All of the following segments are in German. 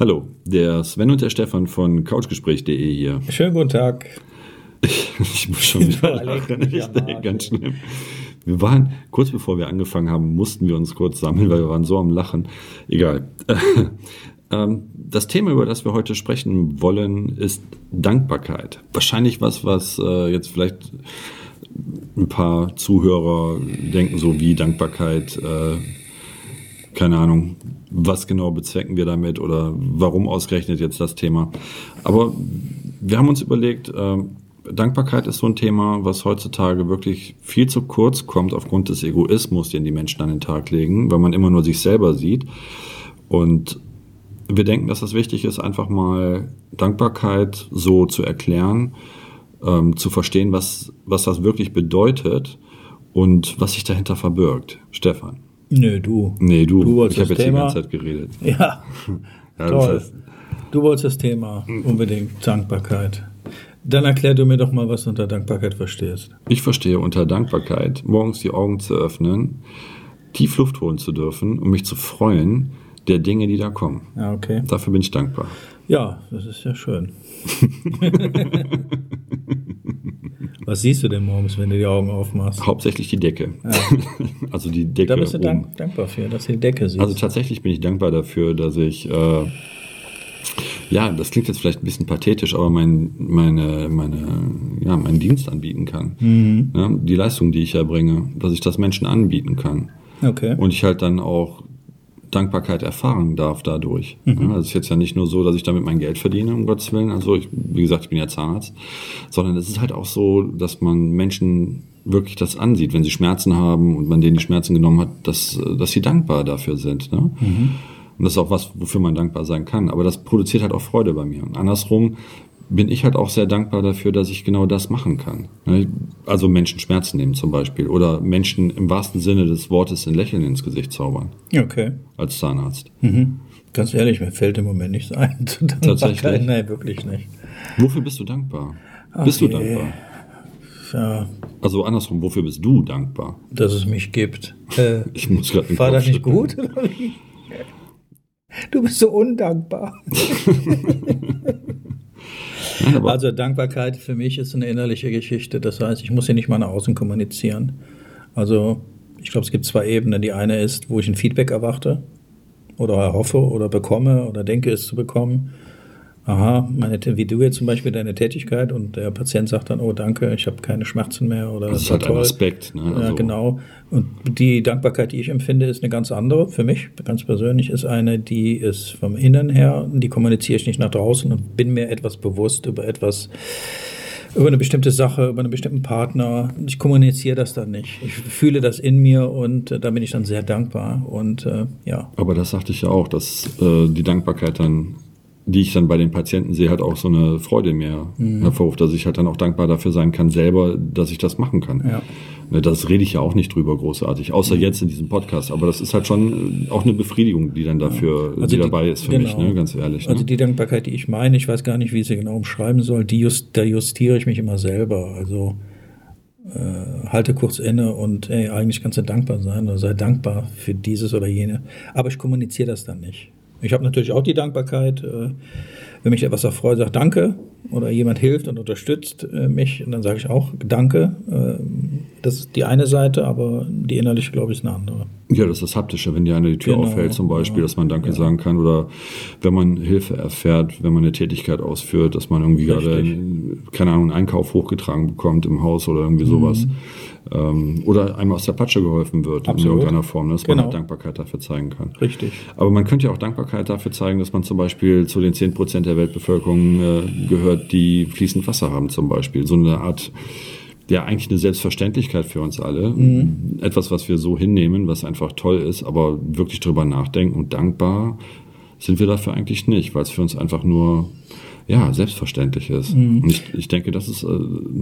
Hallo, der Sven und der Stefan von couchgespräch.de hier. Schönen guten Tag. Ich muss schon wieder lachen, echt, ey, ganz schlimm. Wir waren, kurz bevor wir angefangen haben, mussten wir uns kurz sammeln, weil wir waren so am Lachen. Egal. Ähm, Das Thema, über das wir heute sprechen wollen, ist Dankbarkeit. Wahrscheinlich was, was äh, jetzt vielleicht ein paar Zuhörer denken, so wie Dankbarkeit, äh, keine Ahnung, was genau bezwecken wir damit oder warum ausgerechnet jetzt das Thema. Aber wir haben uns überlegt, ähm, Dankbarkeit ist so ein Thema, was heutzutage wirklich viel zu kurz kommt aufgrund des Egoismus, den die Menschen an den Tag legen, weil man immer nur sich selber sieht. Und wir denken, dass es wichtig ist, einfach mal Dankbarkeit so zu erklären, ähm, zu verstehen, was, was das wirklich bedeutet und was sich dahinter verbirgt. Stefan. Nö, du. Nee, du, Du wolltest ich habe das jetzt die Thema. ganze Zeit geredet. Ja, Ja, das toll. heißt, Du wolltest das Thema unbedingt Dankbarkeit. Dann erklär du mir doch mal, was du unter Dankbarkeit verstehst. ich verstehe unter Dankbarkeit, morgens die Augen zu öffnen, tief Luft holen zu dürfen und mich zu freuen der Dinge, die da kommen. Ja, okay. Dafür bin ich dankbar. Ja, das ist ja schön. was siehst du denn morgens, wenn du die Augen aufmachst? Hauptsächlich die Decke. also die Decke. Da bist du oben. dank, dankbar für, dass du die Decke siehst. Also tatsächlich bin ich dankbar dafür, dass ich, äh, ja, das klingt jetzt vielleicht ein bisschen pathetisch, aber mein, meine, meine, ja, meinen Dienst anbieten kann. Mhm. Ja, die Leistung, die ich erbringe, dass ich das Menschen anbieten kann. okay. Und ich halt dann auch Dankbarkeit erfahren darf dadurch. Mhm. Das ist jetzt ja nicht nur so, dass ich damit mein Geld verdiene, um Gottes Willen. Also ich, wie gesagt, ich bin ja Zahnarzt. Sondern es ist halt auch so, dass man Menschen wirklich das ansieht, wenn sie Schmerzen haben und man denen die Schmerzen genommen hat, dass, dass sie dankbar dafür sind. Ne? Mhm. Und das ist auch was, wofür man dankbar sein kann. Aber das produziert halt auch Freude bei mir. Und andersrum bin ich halt auch sehr dankbar dafür, dass ich genau das machen kann. Ne? Also Menschen Schmerzen nehmen zum Beispiel oder Menschen im wahrsten Sinne des Wortes ein Lächeln ins Gesicht zaubern Okay. als Zahnarzt. Mhm. Ganz ehrlich, mir fällt im Moment nichts ein. zu Tatsächlich? Nein, wirklich nicht. Wofür bist du dankbar? bist du dankbar? Ja, Also andersrum, wofür bist du dankbar? dass es mich gibt. Äh, Ich muss gerade war das nicht gut? Du bist so undankbar. Nein, aber Also Dankbarkeit für mich ist eine innerliche Geschichte. Das heißt, ich muss sie nicht mal nach außen kommunizieren. Also ich glaube, es gibt zwei Ebenen. Die eine ist, wo ich ein Feedback erwarte oder erhoffe oder bekomme oder denke es zu bekommen. Aha, meine, wie du jetzt zum Beispiel deine Tätigkeit und der Patient sagt dann, oh danke, ich habe keine Schmerzen mehr oder das ist halt ein Aspekt. Ne? Ja, Also, genau. Und die Dankbarkeit, die ich empfinde, ist eine ganz andere. Für mich, ganz persönlich, ist eine, die ist vom Innen her, die kommuniziere ich nicht nach draußen und bin mir etwas bewusst über etwas, über eine bestimmte Sache, über einen bestimmten Partner. Ich kommuniziere das dann nicht. Ich fühle das in mir und äh, da bin ich dann sehr dankbar. Und äh, ja, Aber das sagte ich ja auch, dass äh, die Dankbarkeit dann, die ich dann bei den Patienten sehe, halt auch so eine Freude mir Mhm. hervorruft, dass ich halt dann auch dankbar dafür sein kann, selber, dass ich das machen kann. Ja. Ne, Das rede ich ja auch nicht drüber großartig, außer Mhm. jetzt in diesem Podcast. Aber das ist halt schon äh, auch eine Befriedigung, die dann dafür, die, dabei ist für mich, genau. ne? ganz ehrlich. Ne? Also die Dankbarkeit, die ich meine, ich weiß gar nicht, wie ich sie genau umschreiben soll, die just, da justiere ich mich immer selber. Also äh, halte kurz inne und ey, eigentlich kannst du dankbar sein oder sei dankbar für dieses oder jene. Aber ich kommuniziere das dann nicht. Ich habe natürlich auch die Dankbarkeit, äh, wenn mich etwas erfreut, sagt Danke oder jemand hilft und unterstützt äh, mich, und dann sage ich auch Danke. Äh, das ist die eine Seite, aber die innerliche, glaube ich, ist eine andere. Ja, das ist das Haptische, wenn dir einer die Tür Genau, auffällt zum Beispiel, ja. dass man Danke sagen kann oder wenn man Hilfe erfährt, wenn man eine Tätigkeit ausführt, dass man irgendwie gerade, Richtig. keine Ahnung, einen Einkauf hochgetragen bekommt im Haus oder irgendwie sowas. Ähm, oder einem aus der Patsche geholfen wird Absolut. in irgendeiner Form, dass man Genau. halt Dankbarkeit dafür zeigen kann. Richtig. Aber man könnte ja auch Dankbarkeit dafür zeigen, dass man zum Beispiel zu den 10% der Weltbevölkerung äh, gehört, die fließend Wasser haben zum Beispiel. So eine Art, ja eigentlich eine Selbstverständlichkeit für uns alle. Etwas, was wir so hinnehmen, was einfach toll ist, aber wirklich drüber nachdenken und dankbar sind wir dafür eigentlich nicht, weil es für uns einfach nur ja, selbstverständlich ist. Mhm. Und ich, ich denke, das ist äh,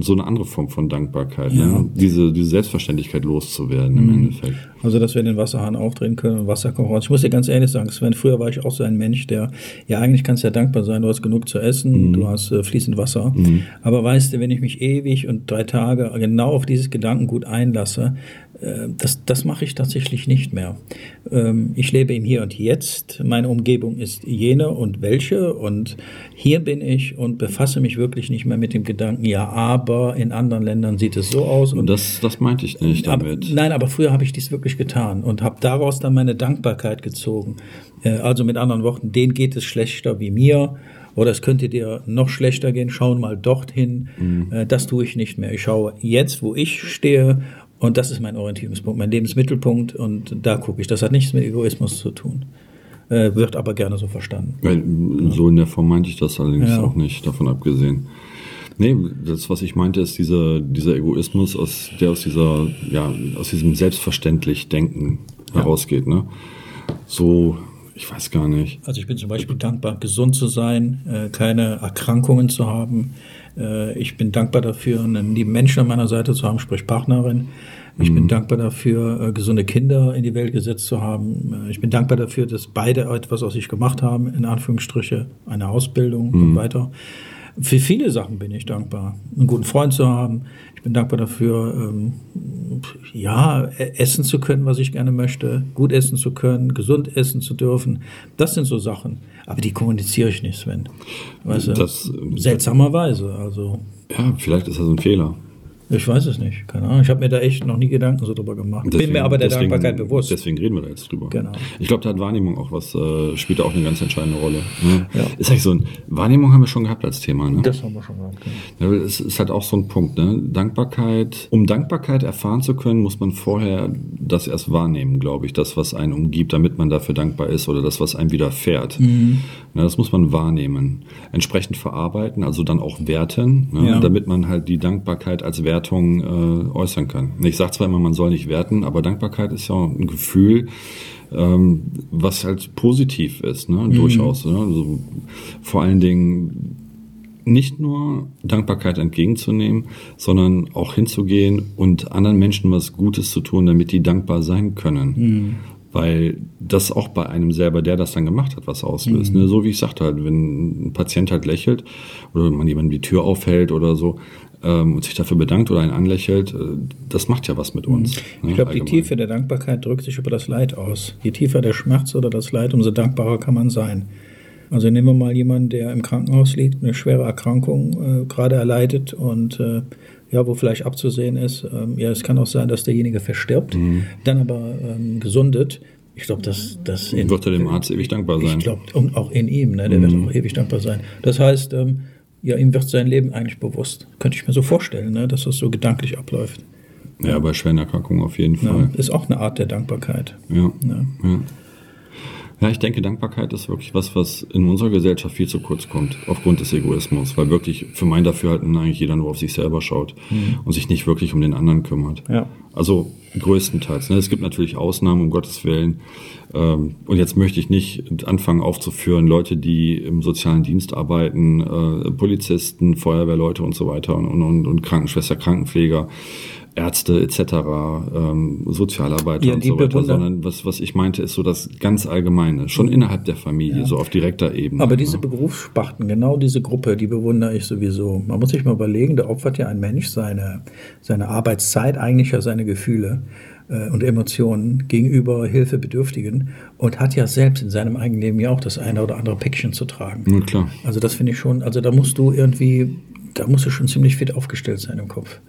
so eine andere Form von Dankbarkeit, ne? ja. ne? diese, diese Selbstverständlichkeit loszuwerden mhm. im Endeffekt. Also, dass wir den Wasserhahn aufdrehen können und Wasser kommt raus. Ich muss dir ganz ehrlich sagen, Sven, früher war ich auch so ein Mensch, der, ja, eigentlich kannst du ja dankbar sein, du hast genug zu essen, mhm. du hast äh, fließend Wasser. Mhm. Aber weißt du, wenn ich mich ewig und drei Tage genau auf dieses Gedankengut einlasse, äh, das, das mache ich tatsächlich nicht mehr. Ähm, ich lebe im Hier und Jetzt. Meine Umgebung ist jene und welche. Und hier bin ich und befasse mich wirklich nicht mehr mit dem Gedanken, ja, aber in anderen Ländern sieht es so aus. Und das, das meinte ich nicht damit. Aber, nein, aber früher habe ich dies wirklich getan und habe daraus dann meine Dankbarkeit gezogen. Äh, also mit anderen Worten, denen geht es schlechter wie mir oder es könnte dir noch schlechter gehen, schauen mal dorthin. Mhm. Äh, das tue ich nicht mehr. Ich schaue jetzt, wo ich stehe und das ist mein Orientierungspunkt, mein Lebensmittelpunkt und da gucke ich. Das hat nichts mit Egoismus zu tun. Äh, wird aber gerne so verstanden. So in der Form meinte ich das allerdings ja. auch nicht, davon abgesehen. Nee, das, was ich meinte, ist dieser, dieser Egoismus, aus, der aus dieser, ja, aus diesem selbstverständlich Denken ja. herausgeht, ne? So, ich weiß gar nicht. Also ich bin zum Beispiel dankbar, gesund zu sein, äh, keine Erkrankungen zu haben, äh, ich bin dankbar dafür, einen lieben Menschen an meiner Seite zu haben, sprich Partnerin. Ich mhm. bin dankbar dafür, äh, gesunde Kinder in die Welt gesetzt zu haben. Äh, ich bin dankbar dafür, dass beide etwas aus sich gemacht haben, in Anführungsstriche, eine Ausbildung mhm. und weiter. Für viele Sachen bin ich dankbar. Einen guten Freund zu haben. Ich bin dankbar dafür, ähm, ja, e-, essen zu können, was ich gerne möchte, gut essen zu können, gesund essen zu dürfen. Das sind so Sachen. Aber die kommuniziere ich nicht, Sven. Weißt du? Das, seltsamerweise. Also. Ja, vielleicht ist das ein Fehler. Ich weiß es nicht, keine Ahnung. Ich habe mir da echt noch nie Gedanken so drüber gemacht. Deswegen, Bin mir aber der deswegen, Dankbarkeit bewusst. Deswegen reden wir da jetzt drüber. Genau. Ich glaube, da hat Wahrnehmung auch was, äh, spielt da auch eine ganz entscheidende Rolle. Ne? Ja. Ist eigentlich so ein, Wahrnehmung haben wir schon gehabt als Thema, ne? Das haben wir schon gehabt, ja. es ist halt auch so ein Punkt, ne? Dankbarkeit. Um Dankbarkeit erfahren zu können, muss man vorher das erst wahrnehmen, glaube ich. Das, was einen umgibt, damit man dafür dankbar ist oder das, was einem widerfährt. Mhm. Ja, das muss man wahrnehmen. Entsprechend verarbeiten, also dann auch werten, ne? damit man halt die Dankbarkeit als Wertung äh, äußern kann. Ich sage zwar immer, man soll nicht werten, aber Dankbarkeit ist ja ein Gefühl, ähm, was halt positiv ist, ne? Mhm. durchaus. Ne? Also vor allen Dingen nicht nur Dankbarkeit entgegenzunehmen, sondern auch hinzugehen und anderen Menschen was Gutes zu tun, damit die dankbar sein können. Mhm. Weil das auch bei einem selber, der das dann gemacht hat, was auslöst. Mhm. Ne? So wie ich sagte halt, wenn ein Patient halt lächelt oder man jemandem die Tür aufhält oder so, ähm, und sich dafür bedankt oder einen anlächelt, äh, das macht ja was mit uns. Mhm. Ich glaube, die Tiefe der Dankbarkeit drückt sich über das Leid aus. Je tiefer der Schmerz oder das Leid, umso dankbarer kann man sein. Also nehmen wir mal jemanden, der im Krankenhaus liegt, eine schwere Erkrankung äh, gerade erleidet und äh, ja, wo vielleicht abzusehen ist, ähm, ja, es kann auch sein, dass derjenige verstirbt, mhm. dann aber ähm, gesundet. Ich glaube, dass das wird er dem Arzt ewig dankbar sein. Ich glaube, und auch in ihm, ne, der mhm. wird auch ewig dankbar sein. Das heißt, ähm, ja, ihm wird sein Leben eigentlich bewusst. Könnte ich mir so vorstellen, ne, dass das so gedanklich abläuft. Ja, bei schweren Erkrankungen auf jeden Fall. Ja, ist auch eine Art der Dankbarkeit. Ja. ja. ja. Ja, ich denke, Dankbarkeit ist wirklich was, was in unserer Gesellschaft viel zu kurz kommt, aufgrund des Egoismus, weil wirklich für mein Dafürhalten eigentlich jeder nur auf sich selber schaut mhm. und sich nicht wirklich um den anderen kümmert. Ja. Also größtenteils. Ne? Es gibt natürlich Ausnahmen, um Gottes Willen. Ähm, und jetzt möchte ich nicht anfangen aufzuführen, Leute, die im sozialen Dienst arbeiten, äh, Polizisten, Feuerwehrleute und so weiter und, und, und Krankenschwester, Krankenpfleger Ärzte etc., ähm, Sozialarbeiter ja, und so weiter, sondern was, was ich meinte, ist so das ganz Allgemeine, schon innerhalb der Familie, ja. so auf direkter Ebene. Aber diese ne? Berufssparten, genau diese Gruppe, die bewundere ich sowieso. Man muss sich mal überlegen, da opfert ja ein Mensch seine, seine Arbeitszeit, eigentlich ja seine Gefühle äh, und Emotionen gegenüber Hilfebedürftigen und hat ja selbst in seinem eigenen Leben ja auch das eine oder andere Päckchen zu tragen. Ja, klar. Also das finde ich schon, also da musst du irgendwie, da musst du schon ziemlich fit aufgestellt sein im Kopf.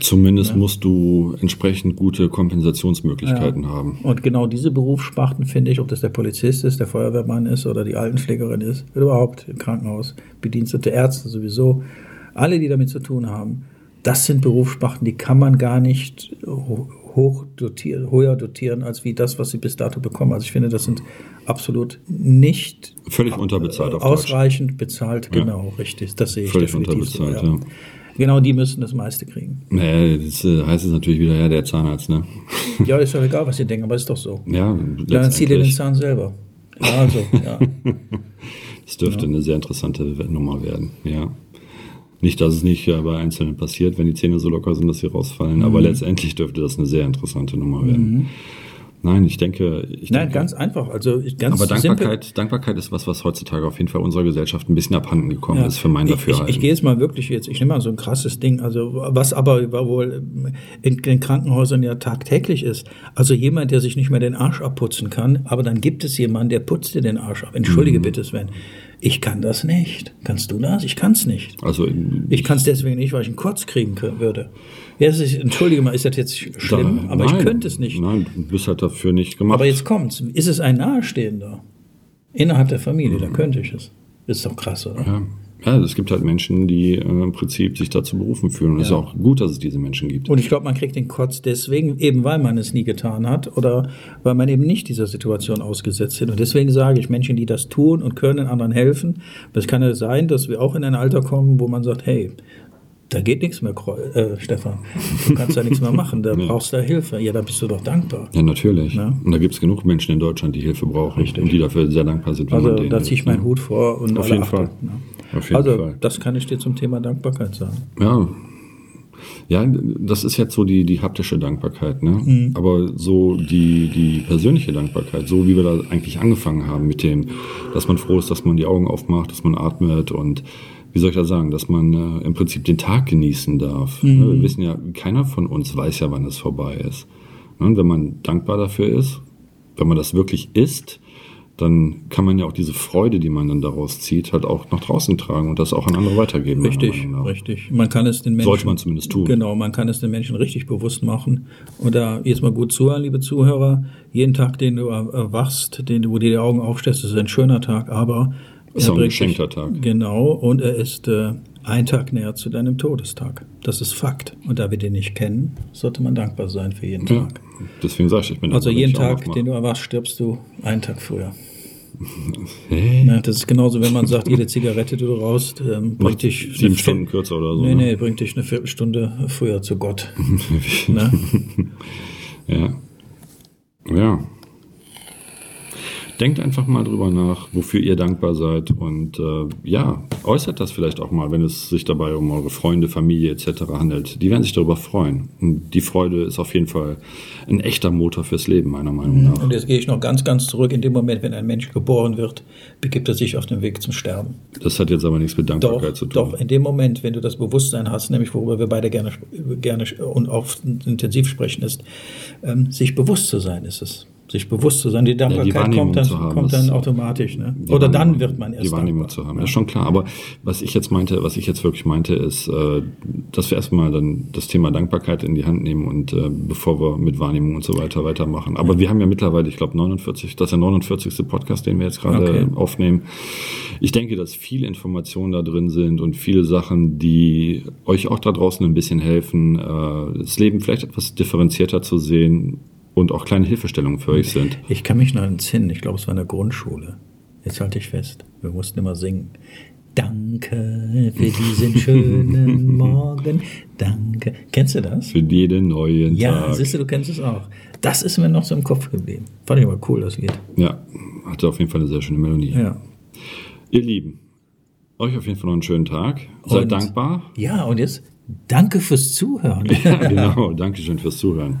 Zumindest ja. musst du entsprechend gute Kompensationsmöglichkeiten ja. haben. Und genau diese Berufssparten finde ich, ob das der Polizist ist, der Feuerwehrmann ist oder die Altenpflegerin ist, überhaupt im Krankenhaus, bedienstete Ärzte sowieso, alle, die damit zu tun haben, das sind Berufssparten, die kann man gar nicht hoch dotieren, höher dotieren, als wie das, was sie bis dato bekommen. Also ich finde, das sind absolut nicht völlig unterbezahlt, ausreichend Deutsch. bezahlt, genau, ja. richtig. Das sehe ich völlig unterbezahlt, so, ja. Genau, die müssen das meiste kriegen. Naja, das äh, heißt es natürlich wieder, ja, der Zahnarzt, ne? Ja, ist doch egal, was sie denken, aber ist doch so. Ja, Dann zieht ihr den Zahn selber. Ja, also, ja. Es dürfte ja. eine sehr interessante Nummer werden, ja. Nicht, dass es nicht bei Einzelnen passiert, wenn die Zähne so locker sind, dass sie rausfallen, mhm. aber letztendlich dürfte das eine sehr interessante Nummer werden. Mhm. Nein, ich denke. Ich Nein, denke, ganz einfach. Also ganz aber Dankbarkeit, Dankbarkeit ist was, was heutzutage auf jeden Fall unserer Gesellschaft ein bisschen abhanden gekommen ja. ist für mein Dafürhalten. Ich, ich, ich gehe jetzt mal wirklich jetzt, ich nehme mal so ein krasses Ding, also was aber wohl in den Krankenhäusern ja tagtäglich ist. Also jemand, der sich nicht mehr den Arsch abputzen kann, aber dann gibt es jemanden, der putzt dir den Arsch ab. Entschuldige mhm. bitte, Sven. Ich kann das nicht. Kannst du das? Ich kann es nicht. Also ich kann es deswegen nicht, weil ich einen Kurz kriegen würde. Ja, ist, entschuldige mal, ist das jetzt schlimm? Da, aber nein, ich könnte es nicht. Nein, du bist halt dafür nicht gemacht. Aber jetzt kommt's. Ist es ein Nahestehender? Innerhalb der Familie, mhm. da könnte ich es. Ist doch krass, oder? Ja. Ja, es gibt halt Menschen, die äh, im Prinzip sich dazu berufen fühlen. Und es ja. ist auch gut, dass es diese Menschen gibt. Und ich glaube, man kriegt den Kotz deswegen, eben weil man es nie getan hat oder weil man eben nicht dieser Situation ausgesetzt ist. Und deswegen sage ich, Menschen, die das tun und können anderen helfen, es kann ja sein, dass wir auch in ein Alter kommen, wo man sagt, hey, da geht nichts mehr, äh, Stefan. Du kannst da nichts mehr machen, da ja. brauchst du Hilfe. Ja, da bist du doch dankbar. Ja, natürlich. Ja? Und da gibt es genug Menschen in Deutschland, die Hilfe brauchen Richtig. und die dafür sehr dankbar sind. also da ziehe ich meinen Hut vor und Auf jeden Fall. Ne? Auf jeden also Fall. das kann ich dir zum Thema Dankbarkeit sagen. Ja, ja, das ist jetzt so die, die haptische Dankbarkeit, ne? Mhm. Aber so die, die persönliche Dankbarkeit, so wie wir da eigentlich angefangen haben mit dem, dass man froh ist, dass man die Augen aufmacht, dass man atmet und wie soll ich das sagen, dass man äh, im Prinzip den Tag genießen darf. Mhm. Wir wissen ja, keiner von uns weiß ja, wann es vorbei ist. Und wenn man dankbar dafür ist, wenn man das wirklich ist, dann kann man ja auch diese Freude, die man dann daraus zieht, halt auch nach draußen tragen und das auch an andere weitergeben. Richtig, richtig. Man kann es den Menschen. Sollte man zumindest tun. Genau, man kann es den Menschen richtig bewusst machen. Und da jetzt mal gut zuhören, liebe Zuhörer. Jeden Tag, den du erwachst, den, wo dir die Augen aufstellst, ist ein schöner Tag, aber ist auch ein geschenkter Tag. Genau, und er ist äh, ein Tag näher zu deinem Todestag. Das ist Fakt. Und da wir den nicht kennen, sollte man dankbar sein für jeden ja, Tag. Deswegen sage ich, ich bin Also jeden Tag, den du erwachst, stirbst du einen Tag früher. Hey. Na, das ist genauso, wenn man sagt, jede Zigarette, die du rauchst, ähm, bringt dich sieben Stunden kürzer oder so. Nee, ne? nee, bringt dich eine Viertelstunde früher zu Gott. ne? Ja. Ja. Denkt einfach mal drüber nach, wofür ihr dankbar seid und äh, ja, äußert das vielleicht auch mal, wenn es sich dabei um eure Freunde, Familie etc. handelt. Die werden sich darüber freuen. Und die Freude ist auf jeden Fall ein echter Motor fürs Leben, meiner Meinung mhm. nach. Und jetzt gehe ich noch ganz, ganz zurück. In dem Moment, wenn ein Mensch geboren wird, begibt er sich auf den Weg zum Sterben. Das hat jetzt aber nichts mit Dankbarkeit doch, zu tun. Doch, in dem Moment, wenn du das Bewusstsein hast, nämlich worüber wir beide gerne, gerne und oft intensiv sprechen, ist, ähm, sich bewusst zu sein, ist es sich bewusst zu sein. Die Dankbarkeit ja, die kommt, dann, haben, kommt dann automatisch. Ne? Oder dann wird man erst Die Wahrnehmung dankbar. zu haben, ja. ist schon klar. Aber was ich jetzt meinte, was ich jetzt wirklich meinte, ist, äh, dass wir erstmal dann das Thema Dankbarkeit in die Hand nehmen und äh, bevor wir mit Wahrnehmung und so weiter weitermachen. Aber ja. wir haben ja mittlerweile, ich glaube 49, das ist der 49. Podcast, den wir jetzt gerade okay. aufnehmen. Ich denke, dass viele Informationen da drin sind und viele Sachen, die euch auch da draußen ein bisschen helfen, äh, das Leben vielleicht etwas differenzierter zu sehen und auch kleine Hilfestellungen für euch sind. Ich kann mich noch entsinnen, ich glaube, es war in der Grundschule. Jetzt halte ich fest, wir mussten immer singen. Danke für diesen schönen Morgen. Danke. Kennst du das? Für jeden neuen ja, Tag. Ja, siehst du, du kennst es auch. Das ist mir noch so im Kopf geblieben. Fand ich aber cool, das Lied. Ja, hatte auf jeden Fall eine sehr schöne Melodie. Ja. Ihr Lieben, euch auf jeden Fall noch einen schönen Tag. Seid und, dankbar. Ja, und jetzt danke fürs Zuhören. Ja, genau. Dankeschön fürs Zuhören.